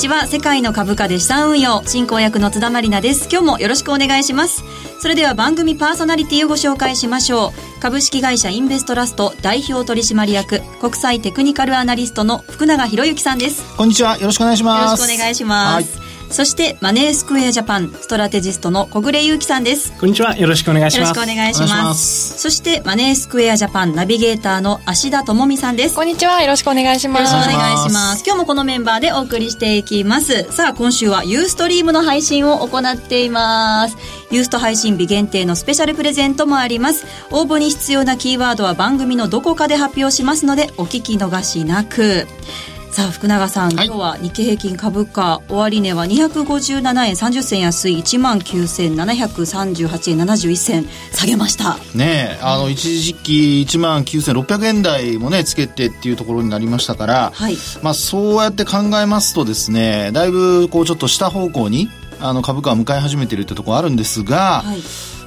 ちは。世界の株価で資産運用進行役の津田まりなです。今日もよろしくお願いします。それでは番組パーソナリティをご紹介しましょう。株式会社インベストラスト代表取締役国際テクニカルアナリストの福永博之さんです。こんにちは。よろしくお願いします。よろしくお願いします、はいそしてマネースクエアジャパンストラテジストの小暮優樹さんです。こんにちは。よろしくお願いします。よろしくお願いします。そしてマネースクエアジャパンナビゲーターの芦田智美さんです。こんにちは。よろしくお願いします。よろしくお願いします。今日もこのメンバーでお送りしていきます。さあ今週はユーストリームの配信を行っています。ユースト配信日限定のスペシャルプレゼントもあります。応募に必要なキーワードは番組のどこかで発表しますのでお聞き逃しなくさあ福永さん、はい、今日は日経平均株価終値は257円30銭安い1万9738円71銭下げました。ねあの一時期1万9600円台もねつけてっていうところになりましたから、はい、まあそうやって考えますとですねだいぶこうちょっと下方向にあの株価は向かい始めているってところあるんですが、はい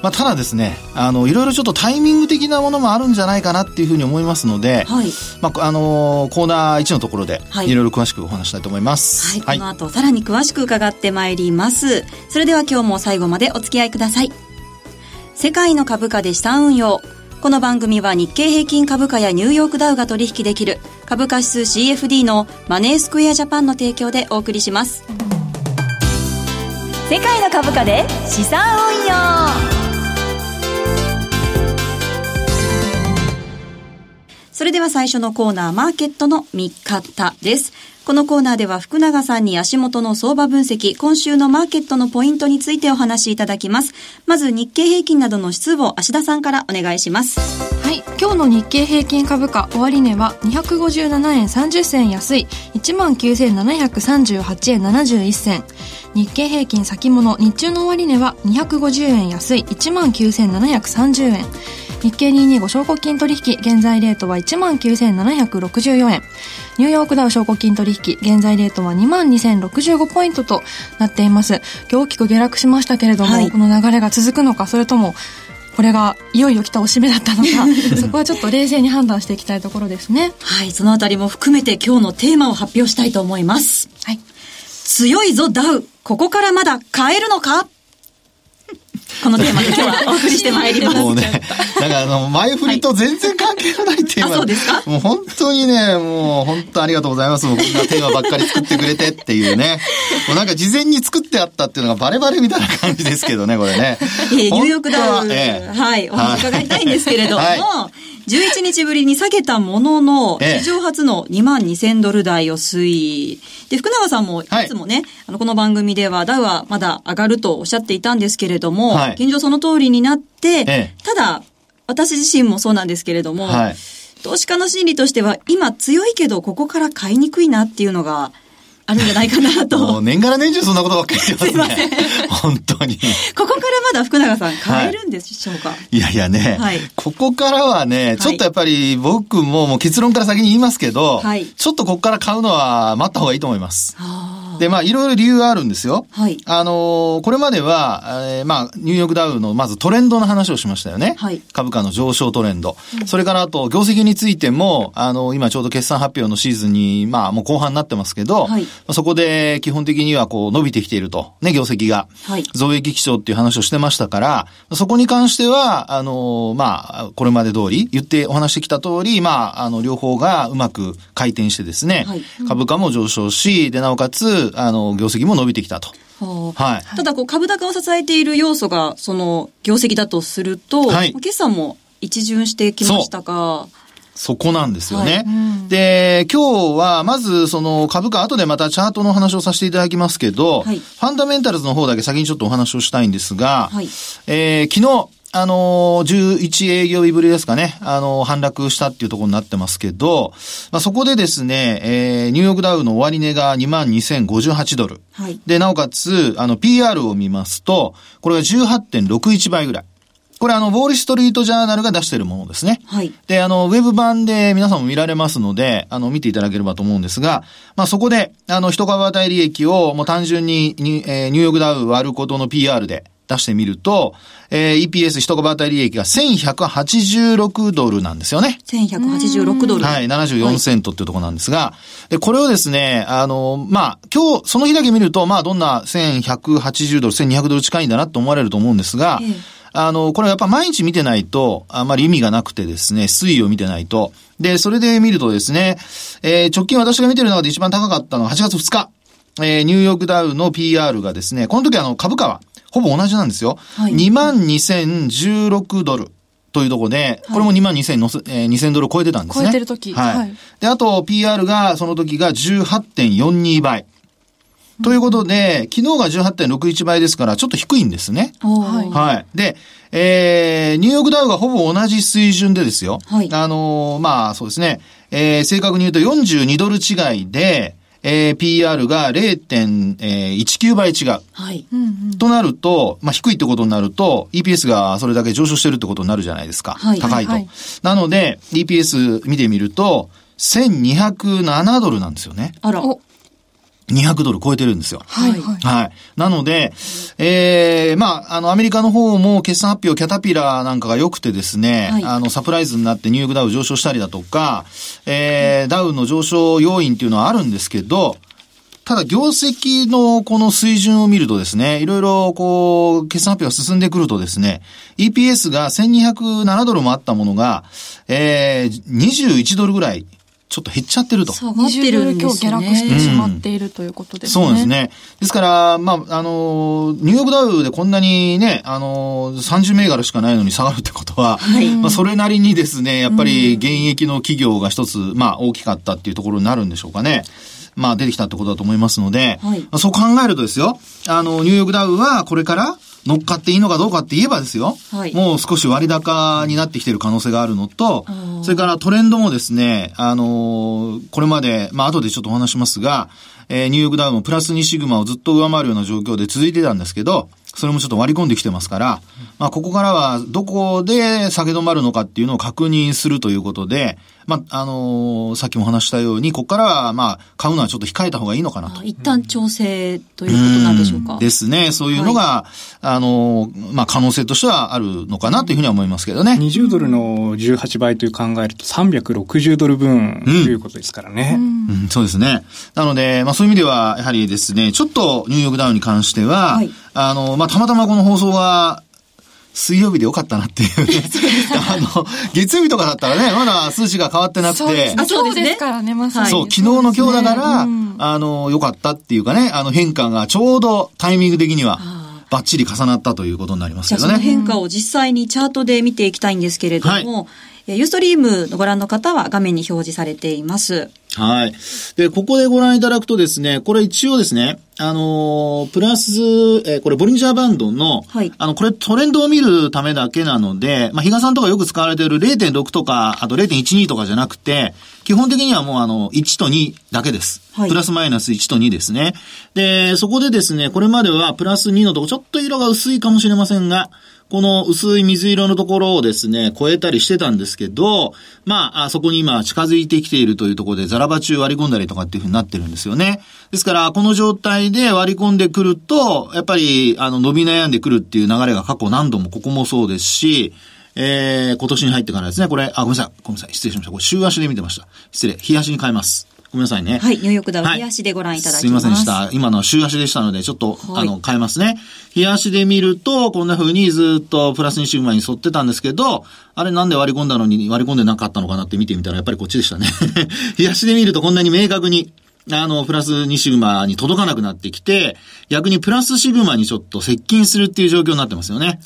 まあ、ただですね、あの、いろいろちょっとタイミング的なものもあるんじゃないかなっていうふうに思いますので、はい、まあ、あのー、コーナー1のところで、いろいろ詳しくお話したいと思います。はい、この後、さらに詳しく伺ってまいります。それでは今日も最後までお付き合いください。世界の株価で資産運用。この番組は日経平均株価やニューヨークダウが取引できる株価指数 CFD のマネースクエアジャパンの提供でお送りします。世界の株価で資産運用それでは最初のコーナー、マーケットの見方です。このコーナーでは福永さんに足元の相場分析、今週のマーケットのポイントについてお話しいただきます。まず日経平均などの指数を芦田さんからお願いします。はい、今日の日経平均株価終値は257円30銭安い19,738円71銭。日経平均先物日中の終値は250円安い19,730円。日経225証拠金取引、現在レートは19,764円。ニューヨークダウ証拠金取引、現在レートは22,065ポイントとなっています。今日大きく下落しましたけれども、はい、この流れが続くのか、それとも、これがいよいよ来たおしめだったのか そこはちょっと冷静に判断していきたいところですね。はいそのあたりも含めて今日のテーマを発表したいと思います。はい。強いぞダウ。ここからまだ買えるのか？このテーマで今日はお送りしてまいります。もうね、なんかあの、前振りと全然関係のないテーマ、はい、そうですか？もう本当にね、もう本当ありがとうございます。もうこんなテーマばっかり作ってくれてっていうね。もうなんか事前に作ってあったっていうのがバレバレみたいな感じですけどね、これね。えー、ニューヨークダウ、えー、はい、お話伺いたいんですけれども、はい11日ぶりに下げたものの、史上初の2万2000ドル台を推移。で、福永さんもい。つもね、はい、あの、この番組ではダウはまだ上がるとおっしゃっていたんですけれども、はい、現状その通りになって、ただ、私自身もそうなんですけれども、はい、投資家の心理としては、今強いけど、ここから買いにくいなっていうのが、あるんじゃないかなと。もう年がら年中そんなことばっかり言ってますね。本当に。ここからまだ福永さん買えるんでしょうか、はい、いやいやね、はい、ここからはね、ちょっとやっぱり僕ももう結論から先に言いますけど、はい、ちょっとここから買うのは待った方がいいと思います。で、まあ、いろいろ理由があるんですよ。はい。あのー、これまでは、えー、まあ、ニューヨークダウの、まずトレンドの話をしましたよね。はい。株価の上昇トレンド。うん、それから、あと、業績についても、あのー、今ちょうど決算発表のシーズンに、まあ、もう後半になってますけど、はい。そこで、基本的には、こう、伸びてきていると。ね、業績が。はい。増益基調っていう話をしてましたから、そこに関しては、あのー、まあ、これまで通り、言ってお話してきた通り、まあ、あの、両方がうまく回転してですね、はい。株価も上昇し、で、なおかつ、あの、業績も伸びてきたと。はい。ただ、こう、株高を支えている要素が、その、業績だとすると、はい、決算も一巡してきましたか。そこなんですよね。はいうん、で、今日は、まず、その株価、後でまたチャートの話をさせていただきますけど、はい、ファンダメンタルズの方だけ先にちょっとお話をしたいんですが、はい、えー、昨日、あのー、11営業日ぶりですかね、あのー、反落したっていうところになってますけど、まあ、そこでですね、えー、ニューヨークダウの終値が22,058ドル。はい。で、なおかつ、あの、PR を見ますと、これが18.61倍ぐらい。これあの、ウォールストリートジャーナルが出しているものですね。はい。で、あの、ウェブ版で皆さんも見られますので、あの、見ていただければと思うんですが、まあそこで、あの、一株当たり利益をもう単純にに、えー、ニューヨークダウ割ることの PR で、出してみると、えー、EPS 一株当たり利益が1186ドルなんですよね。1186ドル。はい、74セントっていうところなんですが、で、これをですね、あの、まあ、今日、その日だけ見ると、まあ、どんな1180ドル、1200ドル近いんだなと思われると思うんですが、えーあの、これやっぱ毎日見てないと、あまり意味がなくてですね、推移を見てないと。で、それで見るとですね、えー、直近私が見てる中で一番高かったのは8月2日。えー、ニューヨークダウの PR がですね、この時あの株価はほぼ同じなんですよ。はい、22,016ドル。というところで、これも2万2000の、えー、2000ドル超えてたんですね。超えてる時。はい。はい、で、あと PR が、その時が18.42倍。ということで、昨日が18.61倍ですから、ちょっと低いんですね。はい。はい。で、えー、ニューヨークダウがほぼ同じ水準でですよ。はい。あのー、まあ、そうですね。えー、正確に言うと42ドル違いで、えー、PR が0.19倍違う。はい。となると、まあ、低いってことになると、EPS がそれだけ上昇してるってことになるじゃないですか。はい。高いと。はい、なので、EPS 見てみると、1207ドルなんですよね。あら。200ドル超えてるんですよ。はい。はい。なので、ええー、まあ、あの、アメリカの方も決算発表、キャタピラーなんかが良くてですね、はい、あの、サプライズになってニューヨークダウ上昇したりだとか、ええー、ダウの上昇要因っていうのはあるんですけど、ただ、業績のこの水準を見るとですね、いろいろこう、決算発表が進んでくるとですね、EPS が1207ドルもあったものが、えー、21ドルぐらいちょっと減っちゃってると。下がってるんですね。今日下落してしまっているということですね。そうですね。ですから、まあ、あの、ニューヨークダウでこんなにね、あの、30銘柄しかないのに下がるってことは、はい、まあ、それなりにですね、やっぱり現役の企業が一つ、まあ、大きかったっていうところになるんでしょうかね。まあ、出てきたってことだと思いますので、はい、そう考えるとですよ、あの、ニューヨークダウはこれから、乗っかっていいのかどうかって言えばですよ、はい、もう少し割高になってきている可能性があるのと、それからトレンドもですね、あのー、これまで、まあ後でちょっとお話しますが、えー、ニューヨークダウンもプラス2シグマをずっと上回るような状況で続いてたんですけど、それもちょっと割り込んできてますから、まあ、ここからはどこで下げ止まるのかっていうのを確認するということで、まあ、あのー、さっきも話したように、ここからは、まあ、買うのはちょっと控えた方がいいのかなと。一旦調整ということなんでしょうか。うですね。そういうのが、はい、あのー、まあ、可能性としてはあるのかなというふうには思いますけどね。20ドルの18倍という考えると360ドル分ということですからね。うん、うん、そうですね。なので、まあ、そういう意味では、やはりですね、ちょっとニューヨークダウンに関しては、はい、あの、まあ、たまたまこの放送が、水曜日でよかったなっていうね。あの、月曜日とかだったらね、まだ数値が変わってなくて。そうですあそうですからね、まさに。そう、昨日の今日だから、ねうん、あの、よかったっていうかね、あの変化がちょうどタイミング的には。バッチリ重なったということになりますけどね。じゃあその変化を実際にチャートで見ていきたいんですけれども、はい、ユーストリームのご覧の方は画面に表示されています。はい。で、ここでご覧いただくとですね、これ一応ですね、あのー、プラス、えー、これボリンジャーバンドの、はい、あの、これトレンドを見るためだけなので、まあ、比嘉さんとかよく使われている0.6とか、あと0.12とかじゃなくて、基本的にはもうあの、1と2だけです。はい、プラスマイナス1と2ですね。で、そこでですね、これまではプラス2のとこ、ちょっと色が薄いかもしれませんが、この薄い水色のところをですね、超えたりしてたんですけど、まあ、そこに今近づいてきているというところでザラバ中割り込んだりとかっていうふうになってるんですよね。ですから、この状態で割り込んでくると、やっぱり、あの、伸び悩んでくるっていう流れが過去何度もここもそうですし、えー、今年に入ってからですね、これ、あ、ごめんなさい、ごめんなさい、失礼しました。これ、週足で見てました。失礼、日足に変えます。ごめんなさいね。はい、ニューヨークダウ、日足でご覧いただきます。すいませんでした。今のは週足でしたので、ちょっと、はい、あの、変えますね。日足で見ると、こんな風にずっとプラス2シグマに沿ってたんですけど、あれなんで割り込んだのに割り込んでなかったのかなって見てみたら、やっぱりこっちでしたね。日足で見るとこんなに明確に、あの、プラス2シグマに届かなくなってきて、逆にプラスシグマにちょっと接近するっていう状況になってますよね。はい、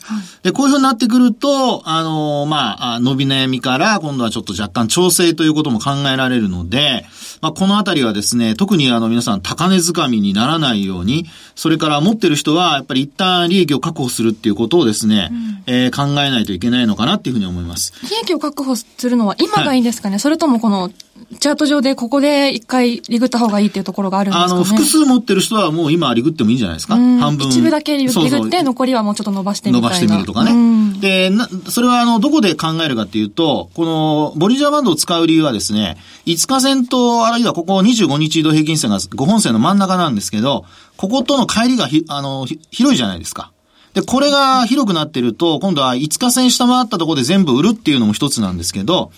で、こういう風になってくると、あの、まあ、伸び悩みから今度はちょっと若干調整ということも考えられるので、まあ、このあたりはですね、特にあの皆さん高値掴みにならないように、それから持ってる人はやっぱり一旦利益を確保するっていうことをですね、うん、えー、考えないといけないのかなっていうふうに思います。利益を確保するのは今がいいんですかね、はい、それともこのチャート上でここで一回リグった方がいいっていうところがあるんですかねあの、複数持ってる人はもう今リグってもいいんじゃないですか半分。一部だけリグって、残りはもうちょっと伸ばしてみる伸ばしてみるとかね。で、な、それはあの、どこで考えるかっていうと、この、ボリジャーバンドを使う理由はですね、5日線と、あるいはここ25日移動平均線が5本線の真ん中なんですけど、こことの帰りがひ、あの、広いじゃないですか。で、これが広くなってると、今度は5日線下回ったところで全部売るっていうのも一つなんですけど、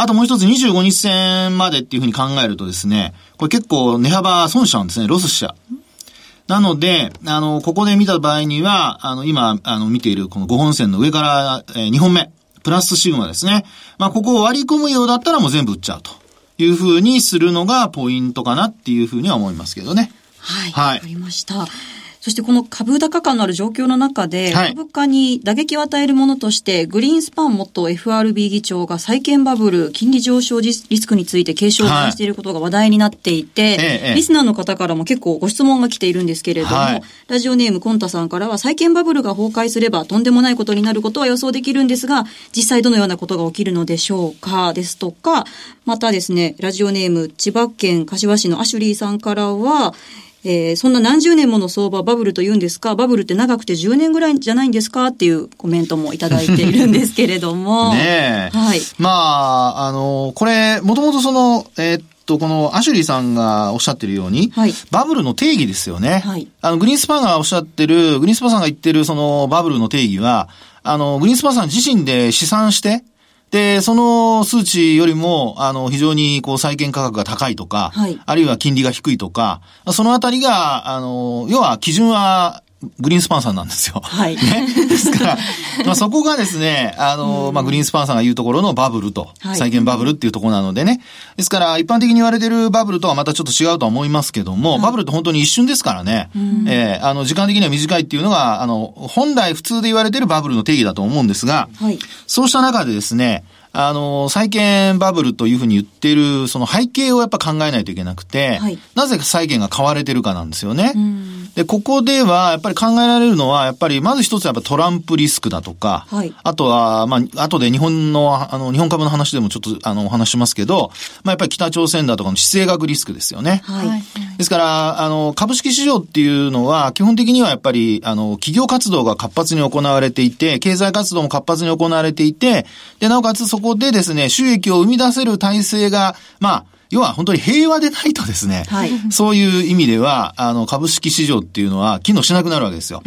あともう一つ25日線までっていうふうに考えるとですね、これ結構値幅損しちゃうんですね、ロスしちゃう。なので、あの、ここで見た場合には、あの、今、あの、見ているこの5本線の上から、えー、2本目、プラスシグマですね。まあ、ここを割り込むようだったらもう全部売っちゃうというふうにするのがポイントかなっていうふうには思いますけどね。はい。はい。わかりました。そしてこの株高感のある状況の中で、はい、株価に打撃を与えるものとして、グリーンスパン元 FRB 議長が債券バブル、金利上昇リスクについて警鐘を鳴していることが話題になっていて、はい、リスナーの方からも結構ご質問が来ているんですけれども、はい、ラジオネームコンタさんからは、債券バブルが崩壊すればとんでもないことになることは予想できるんですが、実際どのようなことが起きるのでしょうか、ですとか、またですね、ラジオネーム千葉県柏市のアシュリーさんからは、えー、そんな何十年もの相場バブルと言うんですかバブルって長くて10年ぐらいじゃないんですかっていうコメントもいただいているんですけれども。ねえ。はい。まあ、あの、これ、もともとその、えー、っと、このアシュリーさんがおっしゃってるように、はい、バブルの定義ですよね。はい。あの、グリーンスパンがおっしゃってる、グリーンスパンさんが言ってるそのバブルの定義は、あの、グリーンスパンさん自身で試算して、で、その数値よりも、あの、非常に、こう、債券価格が高いとか、はい、あるいは金利が低いとか、そのあたりが、あの、要は基準はグリーンスパンさんなんですよ。はい。ね。ですから、まあそこがですね、あの、まあグリーンスパンさんが言うところのバブルと、債券バブルっていうところなのでね。ですから、一般的に言われてるバブルとはまたちょっと違うとは思いますけども、はい、バブルって本当に一瞬ですからね。ええー、あの、時間的には短いっていうのが、あの、本来普通で言われてるバブルの定義だと思うんですが、はい、そうした中でですね、あの、債券バブルというふうに言ってる、その背景をやっぱ考えないといけなくて、はい、なぜ債券が買われてるかなんですよね。で、ここでは、やっぱり考えられるのは、やっぱり、まず一つはやっぱトランプリスクだとか、はい、あとは、まあ、後で日本の、あの、日本株の話でもちょっと、あの、お話しますけど、まあ、やっぱり北朝鮮だとかの地政学リスクですよね。はい。ですから、あの、株式市場っていうのは、基本的にはやっぱり、あの、企業活動が活発に行われていて、経済活動も活発に行われていて、で、なおかつそこでですね、収益を生み出せる体制が、まあ、要は本当に平和でないとですね、はい、そういう意味では、あの、株式市場っていうのは機能しなくなるわけですよ。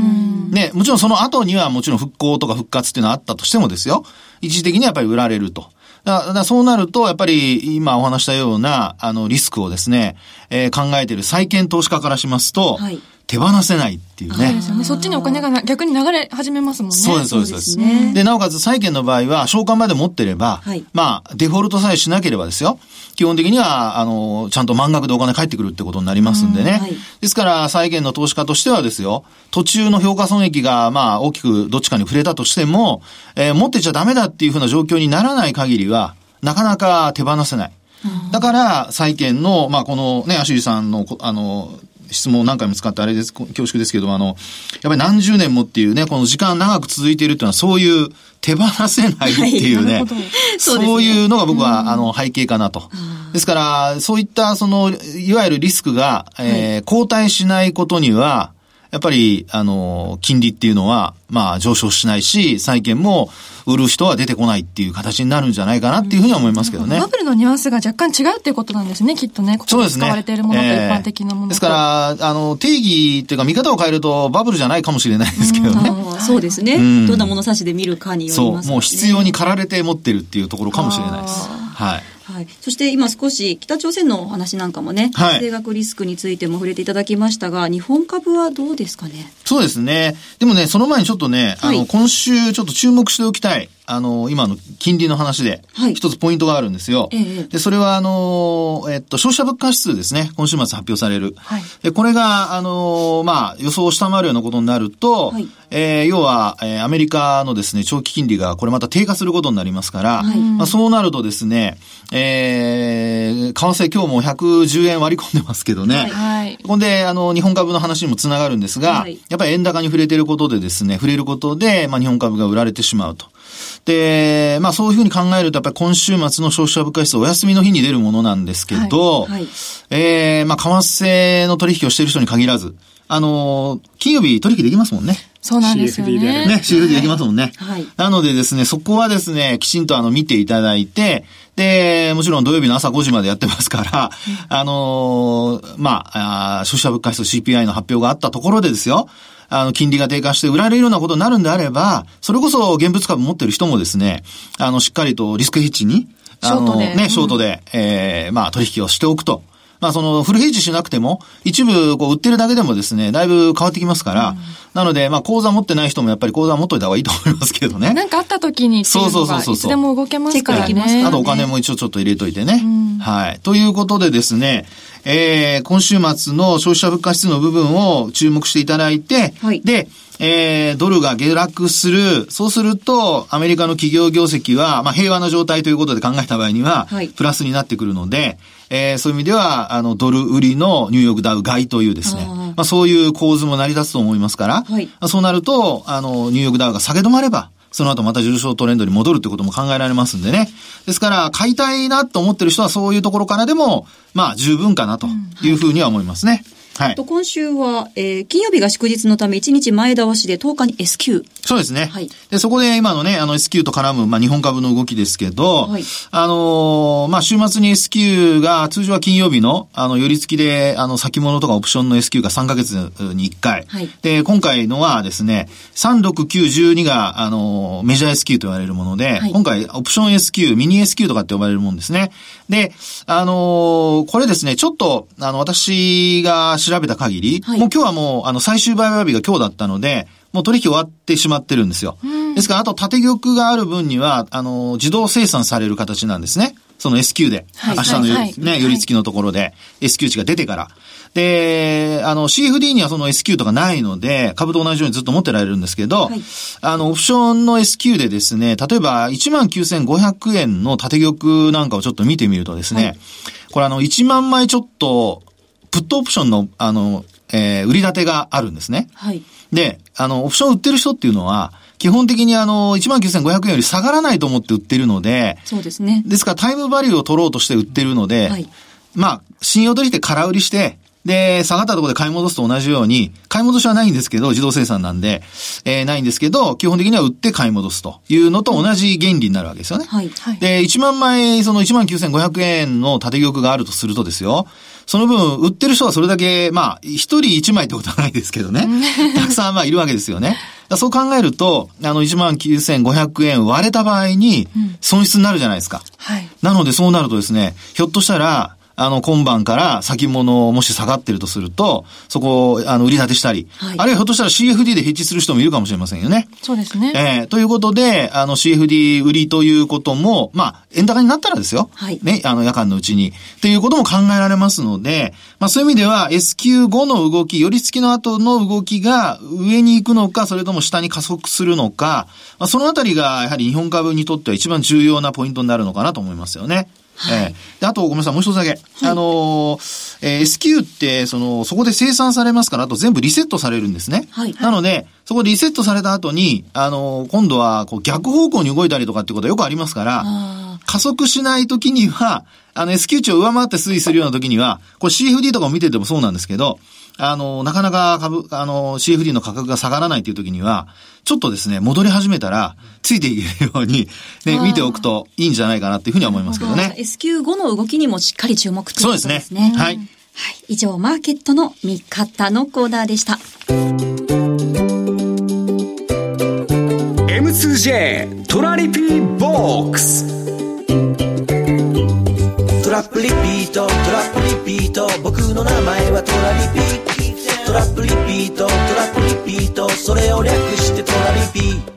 ね、もちろんその後にはもちろん復興とか復活っていうのはあったとしてもですよ、一時的にはやっぱり売られると。だからそうなると、やっぱり今お話したような、あの、リスクをですね、えー、考えている債券投資家からしますと、はい手放せないっていうね。そうですよね。そっちにお金が逆に流れ始めますもんね。そうです、そうです。そうですね、で、なおかつ債券の場合は、償還まで持ってれば、はい、まあ、デフォルトさえしなければですよ。基本的には、あの、ちゃんと満額でお金返ってくるってことになりますんでね。はい、ですから、債券の投資家としてはですよ、途中の評価損益が、まあ、大きくどっちかに触れたとしても、えー、持ってちゃダメだっていうふうな状況にならない限りは、なかなか手放せない。だから、債券の、まあ、このね、アシュリさんの、あの、質問何回も使ってあれです、恐縮ですけども、あの、やっぱり何十年もっていうね、この時間長く続いているっていうのは、そういう手放せないっていうね、はい、そういうのが僕は、あの、背景かなと。ですから、そういった、その、いわゆるリスクが、えー、後退しないことには、やっぱり、あの、金利っていうのは、まあ、上昇しないし、債券も売る人は出てこないっていう形になるんじゃないかなっていうふうに思いますけどね。バブルのニュアンスが若干違うっていうことなんですね、きっとね。そうで。使われているものと一般的なものですから、あの、定義っていうか見方を変えるとバブルじゃないかもしれないですけどね。そうですね。どんな物差しで見るかによります、ね、そう、もう必要に駆られて持ってるっていうところかもしれないです。はい。はい、そして今少し北朝鮮のお話なんかもね、はい、地政学リスクについても触れていただきましたが、日本株はどうですかね？そうですね。でもね、その前にちょっとね、はい、あの、今週ちょっと注目しておきたい、あの、今の金利の話で、一つポイントがあるんですよ。はい、で、それは、あの、えっと、消費者物価指数ですね。今週末発表される。はい、で、これが、あの、まあ、予想を下回るようなことになると、はい、えー、要は、えー、アメリカのですね、長期金利がこれまた低下することになりますから、はい、まあ、そうなるとですね、えー、為替今日も110円割り込んでますけどね。はい。ほんで、あの、日本株の話にもつながるんですが、はい、やっぱり円高に触れてることでですね、触れることで、まあ、日本株が売られてしまうと。で、まあそういうふうに考えると、やっぱり今週末の消費者物価指数お休みの日に出るものなんですけど、はいはい、えー、まあ為替の取引をしている人に限らず、あの、金曜日取引できますもんね。そうなんですよね。CFD で。ね、CFD できますもんね。はい。なのでですね、そこはですね、きちんとあの見ていただいて、で、もちろん土曜日の朝5時までやってますから、あのー、まあ、消費者物価指数 CPI の発表があったところでですよ、あの、金利が低下して売られるようなことになるんであれば、それこそ現物株持ってる人もですね、あの、しっかりとリスクヘッジに、あの、ね、ショートで、ええー、まあ、取引をしておくと。まあそのフルヘッジしなくても、一部こう売ってるだけでもですね、だいぶ変わってきますから、うん、なのでまあ口座持ってない人もやっぱり口座持っといた方がいいと思いますけどね。なんかあった時にそうそうそうそう。いつでも動けますからね。あとお金も一応ちょっと入れといてね。うん、はい。ということでですね、えー、今週末の消費者物価指数の部分を注目していただいて、はい、で、えー、ドルが下落する。そうすると、アメリカの企業業績は、まあ、平和な状態ということで考えた場合には、はい、プラスになってくるので、えー、そういう意味では、あの、ドル売りのニューヨークダウ買いというですね、まあ、そういう構図も成り立つと思いますから、はい、そうなると、あの、ニューヨークダウが下げ止まれば、その後また重症トレンドに戻るってことも考えられますんでね。ですから、買いたいなと思ってる人はそういうところからでも、まあ十分かなというふうには思いますね。はい。と今週は、えー、金曜日が祝日のため1日前倒しで10日に S q そうですね。はい。で、そこで今のね、あの S q と絡む、まあ日本株の動きですけど、はい。あのー、まあ週末に S q が通常は金曜日の、あの、寄り付きで、あの、先物とかオプションの S q が3ヶ月に1回。はい。で、今回のはですね、3、6、9、12が、あのー、メジャー S q と言われるもので、はい、今回オプション S q ミニ S q とかって呼ばれるもんですね。で、あのー、これですね、ちょっと、あの、私が調べた限り、はい、もう今日はもう、あの、最終売買日が今日だったので、もう取引終わってしまってるんですよ。ですから、あと縦玉がある分には、あの、自動生産される形なんですね。その S q で。はい、明日の、はいはい、ね、寄り付きのところで、S q 値が出てから。で、あの、CFD にはその S q とかないので、株と同じようにずっと持ってられるんですけど、はい、あの、オプションの S q でですね、例えば19,500円の縦玉なんかをちょっと見てみるとですね、はい、これあの、1万枚ちょっと、プットオプションの、あの、えー、売り立てがあるんですね。はい。で、あの、オプション売ってる人っていうのは、基本的にあの、19,500円より下がらないと思って売ってるので、そうですね。ですからタイムバリューを取ろうとして売ってるので、はい。まあ、信用取引で空売りして、で、下がったところで買い戻すと同じように、買い戻しはないんですけど、自動生産なんで、えー、ないんですけど、基本的には売って買い戻すというのと同じ原理になるわけですよね。はい。はい、で、1万枚、その19,500円の縦玉があるとするとですよ、その分、売ってる人はそれだけ、まあ、一人一枚ってことはないですけどね。たくさんまあいるわけですよね。そう考えると、あの、19,500円割れた場合に、損失になるじゃないですか。はい。なのでそうなるとですね、ひょっとしたら、あの、今晩から先物もし下がってるとすると、そこを、あの、売り立てしたり、はい、あるいはひょっとしたら CFD でヘッジする人もいるかもしれませんよね。そうですね。えー、ということで、あの、CFD 売りということも、まあ、円高になったらですよ。はい。ね、あの、夜間のうちに。っていうことも考えられますので、まあ、そういう意味では S q 5の動き、寄り付きの後の動きが上に行くのか、それとも下に加速するのか、まあ、そのあたりが、やはり日本株にとっては一番重要なポイントになるのかなと思いますよね。はい、えあと、ごめんなさい、もう一つだけ。はい、あのー、えー、S q って、その、そこで生産されますから、あと全部リセットされるんですね。はい。なので、そこでリセットされた後に、あのー、今度は、こう、逆方向に動いたりとかってことはよくありますから、加速しないときには、あの、S q 値を上回って推移するようなときには、これ CFD とかを見ててもそうなんですけど、あの、なかなか株、あの、CFD の価格が下がらないという時には、ちょっとですね、戻り始めたら、ついていけるように、ね、見ておくといいんじゃないかなっていうふうには思いますけどね。S q 5の動きにもしっかり注目ということですね。そうですね。はい。はい。以上、マーケットの見方のコーナーでした。M2J トラリピーボックストラップリピート。トラップリピート。僕の名前はトラリピ。トラップリピート。トラップリピート。それを略してトラリピ。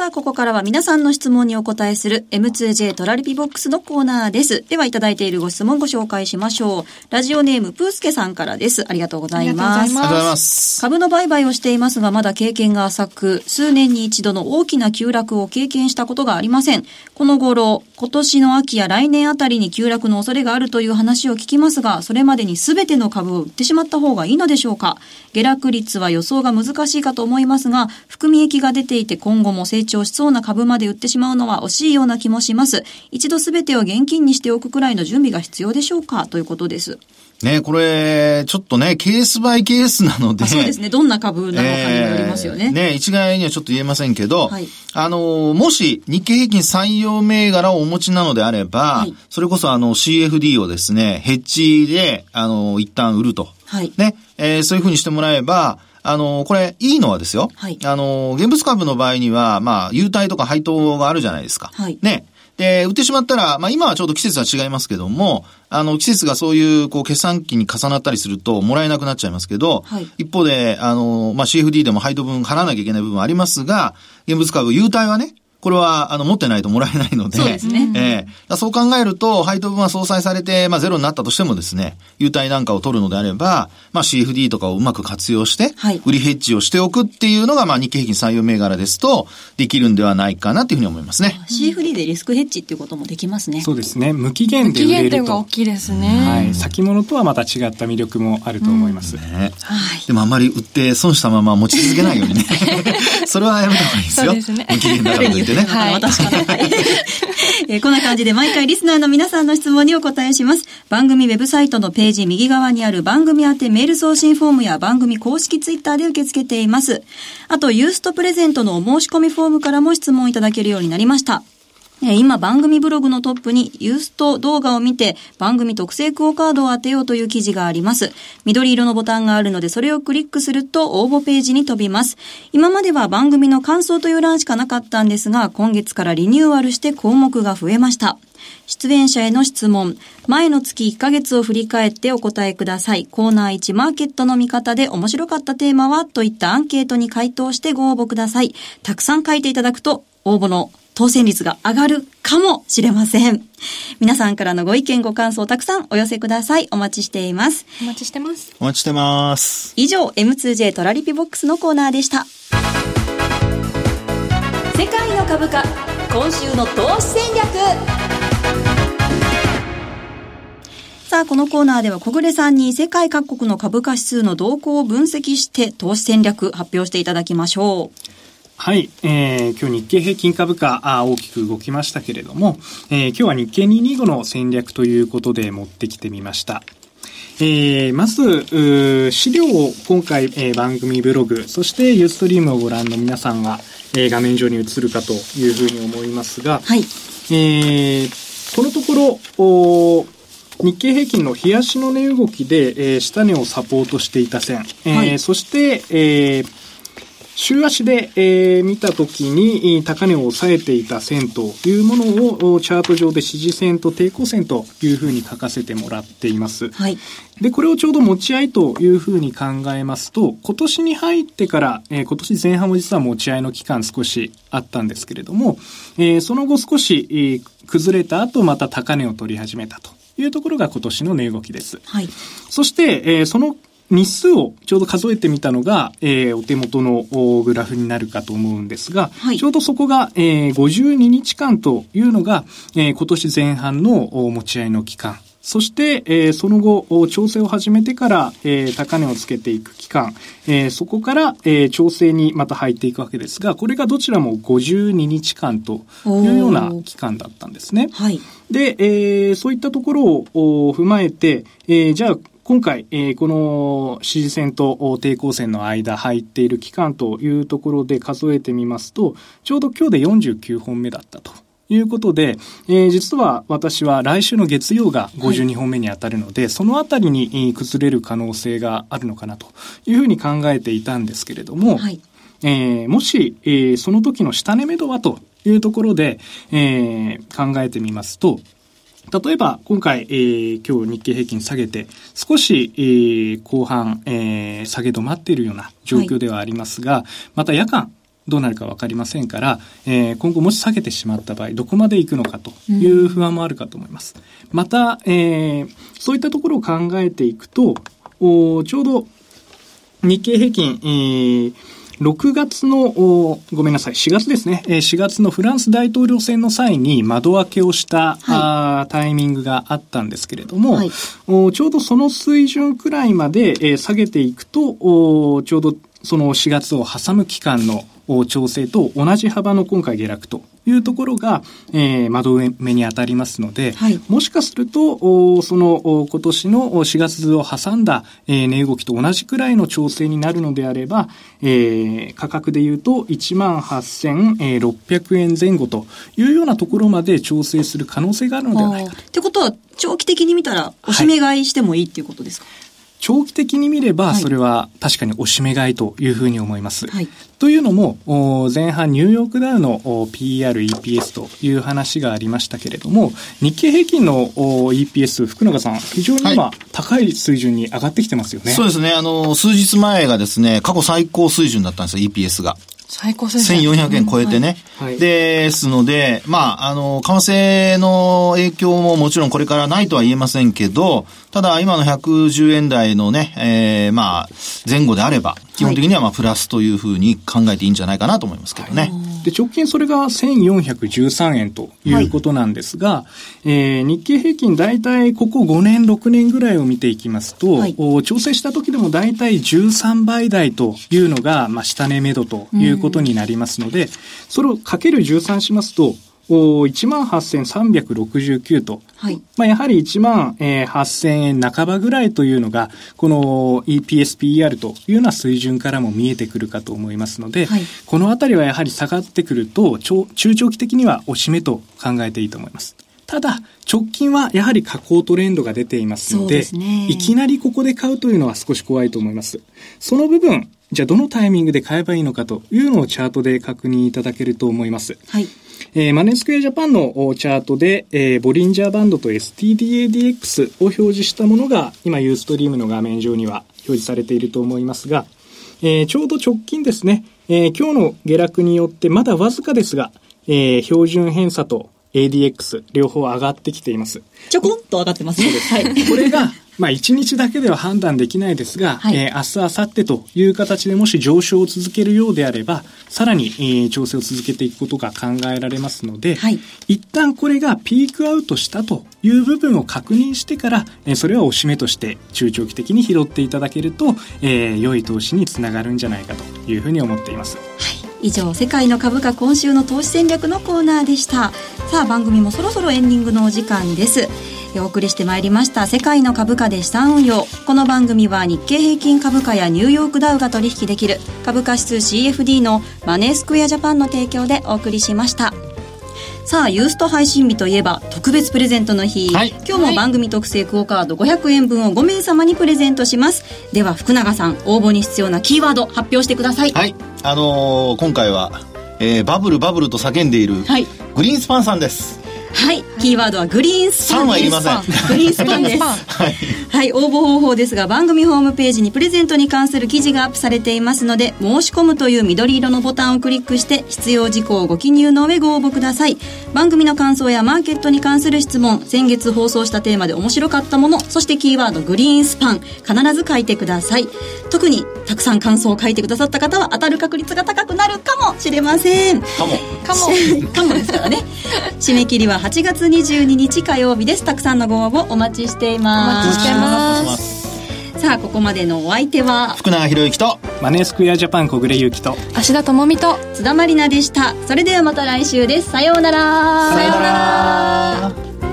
さあ、ここからは皆さんの質問にお答えする M2J トラリピボックスのコーナーです。では、いただいているご質問ご紹介しましょう。ラジオネーム、プースケさんからです。ありがとうございます。ありがとうございます。株の売買をしていますが、まだ経験が浅く、数年に一度の大きな急落を経験したことがありません。この頃、今年の秋や来年あたりに急落の恐れがあるという話を聞きますが、それまでに全ての株を売ってしまった方がいいのでしょうか下落率は予想が難しいかと思いますが、含み益が出ていて今後も成長しそうな株まで売ってしまうのは惜しいような気もします。一度すべてを現金にしておくくらいの準備が必要でしょうか？ということです。ね、これ、ちょっとね、ケースバイケースなので。そうですね。どんな株なのかによりますよね。えー、ね、一概にはちょっと言えませんけど、はい、あの、もし日経平均採用銘柄をお持ちなのであれば、はい、それこそあの CFD をですね、ヘッジで、あの、一旦売ると。はい。ね、えー、そういうふうにしてもらえば、あの、これ、いいのはですよ。はい。あの、現物株の場合には、まあ、優待とか配当があるじゃないですか。はい。ね。で、売ってしまったら、まあ今はちょうど季節は違いますけども、あの、季節がそういう、こう、決算期に重なったりすると、もらえなくなっちゃいますけど、はい、一方で、あの、まあ CFD でも配当分払わなきゃいけない部分ありますが、現物株、優待はね、これは、あの、持ってないともらえないので。そうですね。ええー、そう考えると、配当分は相殺されて、まあ、ゼロになったとしてもですね、優待なんかを取るのであれば、まあ、CFD とかをうまく活用して、はい、売りヘッジをしておくっていうのが、まあ、日経平均採用銘柄ですと、できるんではないかなっていうふうに思いますね。CFD でリスクヘッジっていうこともできますね。そうですね。無期限で売れると。無期限が大きいですね。はい。先物とはまた違った魅力もあると思います。うん、ね。はい。でもあんまり売って損したまま持ち続けないようにね。それはやめた方がいいですよ。そうですね。無期限だからといってね。はい。確かはい。えー、こんな感じで毎回リスナーの皆さんの質問にお答えします。番組ウェブサイトのページ右側にある番組宛てメール送信フォームや番組公式ツイッターで受け付けています。あと、ユーストプレゼントのお申し込みフォームからも質問いただけるようになりました。今番組ブログのトップにユースト動画を見て番組特製クオカードを当てようという記事があります。緑色のボタンがあるのでそれをクリックすると応募ページに飛びます。今までは番組の感想という欄しかなかったんですが今月からリニューアルして項目が増えました。出演者への質問。前の月1ヶ月を振り返ってお答えください。コーナー1マーケットの見方で面白かったテーマは？といったアンケートに回答してご応募ください。たくさん書いていただくと応募の当選率が上がるかもしれません。皆さんからのご意見ご感想たくさんお寄せください。お待ちしています。お待ちしてます。お待ちしてます。以上、M2J トラリピボックスのコーナーでした。世界の株価、今週の投資戦略。さあ、このコーナーでは小暮さんに世界各国の株価指数の動向を分析して投資戦略発表していただきましょう。はい、えー、今日日経平均株価あ大きく動きましたけれども、えー、今日は日経225の戦略ということで持ってきてみました。えー、まず、資料を今回、えー、番組ブログ、そしてユーストリームをご覧の皆さんが、えー、画面上に映るかというふうに思いますが、はい、えー、このところ、日経平均の冷やしの値動きで、えー、下値をサポートしていた線、えー、はい、そして、えー、週足で、えー、見たときに高値を抑えていた線というものをチャート上で支持線と抵抗線というふうに書かせてもらっています。はい。で、これをちょうど持ち合いというふうに考えますと、今年に入ってから、えー、今年前半も実は持ち合いの期間少しあったんですけれども、えー、その後少し、えー、崩れた後また高値を取り始めたというところが今年の値動きです。はい。そして、えー、その日数をちょうど数えてみたのが、えー、お手元のグラフになるかと思うんですが、はい、ちょうどそこが、えー、52日間というのが、えー、今年前半の持ち合いの期間。そして、えー、その後、調整を始めてから、えー、高値をつけていく期間、えー、そこから、えー、調整にまた入っていくわけですが、これがどちらも52日間というような期間だったんですね。はい。で、えー、そういったところを踏まえて、えー、じゃあ、今回、えー、この支持線と抵抗線の間入っている期間というところで数えてみますと、ちょうど今日で49本目だったと。いうことで、えー、実は私は来週の月曜が52本目に当たるので、はい、そのあたりに崩れる可能性があるのかなというふうに考えていたんですけれども、はい、えー、もし、えー、その時の下値目処はというところで、えー、考えてみますと、例えば、今回、えー、今日日経平均下げて、少し、えー、後半、えー、下げ止まっているような状況ではありますが、はい、また夜間、どうなるか分かりませんから、えー、今後もし下げてしまった場合、どこまで行くのかという不安もあるかと思います。うん、また、えー、そういったところを考えていくと、おちょうど日経平均、えー6月の、ごめんなさい、4月ですね。4月のフランス大統領選の際に窓開けをした、はい、タイミングがあったんですけれども、はい、ちょうどその水準くらいまで、下げていくと、ちょうどその4月を挟む期間の調整と同じ幅の今回下落というところが、えー、窓目に当たりますので、はい、もしかすると、おそのお今年の4月を挟んだ、えー、値動きと同じくらいの調整になるのであれば、えー、価格で言うと1万8600円前後というようなところまで調整する可能性があるのではないかと。ってことは、長期的に見たら、おしめ買いしてもいいっていうことですか、はい長期的に見れば、それは確かにおしめ買いというふうに思います。はい、というのも、前半ニューヨークダウの PR、EPS という話がありましたけれども、日経平均の EPS、福永さん、非常に今、高い水準に上がってきてますよね。そうですね。あの、数日前がですね、過去最高水準だったんですよ、EPS が。最高水準。1400円超えてね。はい、ですので、まあ、あの、為替の影響ももちろんこれからないとは言えませんけど、ただ今の110円台のね、えー、まあ、前後であれば、基本的にはまあ、プラスというふうに考えていいんじゃないかなと思いますけどね。はい。で、直近それが1413円ということなんですが、はい、えー、日経平均大体ここ5年、6年ぐらいを見ていきますと、はい、調整した時でも大体13倍台というのが、まあ、下値目処ということになりますので、うん、それをかける13しますと、18,369と、はい、まあ、やはり1万、えー、8000円半ばぐらいというのが、この EPSPR というような水準からも見えてくるかと思いますので、はい、このあたりはやはり下がってくると、中長期的にはおしめと考えていいと思います。ただ、直近はやはり下降トレンドが出ていますので、ね、いきなりここで買うというのは少し怖いと思います。その部分、じゃあどのタイミングで買えばいいのかというのをチャートで確認いただけると思います。はい。えー、マネースクエアジャパンのチャートで、えー、ボリンジャーバンドと STDADX を表示したものが、今ユーストリームの画面上には表示されていると思いますが、えー、ちょうど直近ですね、えー、今日の下落によってまだわずかですが、えー、標準偏差と ADX 両方上がってきています。ちょこんと上がってますね。はい。これが、まあ、1日だけでは判断できないですが、はい、えー、明日、明後日という形でもし上昇を続けるようであれば、さらに、えー、調整を続けていくことが考えられますので、はい、一旦これがピークアウトしたという部分を確認してから、えー、それはおしめとして中長期的に拾っていただけると、えー、良い投資につながるんじゃないかというふうに思っています。はい。以上世界の株価今週の投資戦略のコーナーでした。さあ番組もそろそろエンディングのお時間ですお送りしてまいりました。世界の株価で資産運用。この番組は日経平均株価やニューヨークダウが取引できる。株価指数 CFD のマネースクエアジャパンの提供でお送りしました。さあユースト配信日といえば特別プレゼントの日、はい、今日も番組特製クオカード500円分を5名様にプレゼントします。では福永さん応募に必要なキーワード発表してください。はい。あのー、今回は、えー、バブルバブルと叫んでいる、はい、グリーンスパンさんですはい、キーワードはグリーンスパンはいりません。グリーンスパンです。はい、はい、応募方法ですが番組ホームページにプレゼントに関する記事がアップされていますので申し込むという緑色のボタンをクリックして必要事項をご記入の上ご応募ください。番組の感想やマーケットに関する質問先月放送したテーマで面白かったものそしてキーワードグリーンスパン必ず書いてください。特にたくさん感想を書いてくださった方は当たる確率が高くなるかもしれません。かも。かも。かもですからね。締め切りは8月22日火曜日です。たくさんのご応募お待ちしています。お待ちしてますさあここまでのお相手は福永博之と。マネースクエアジャパン小暮ゆきと。芦田智美と津田まりなでした。それではまた来週です。さようなら。さようなら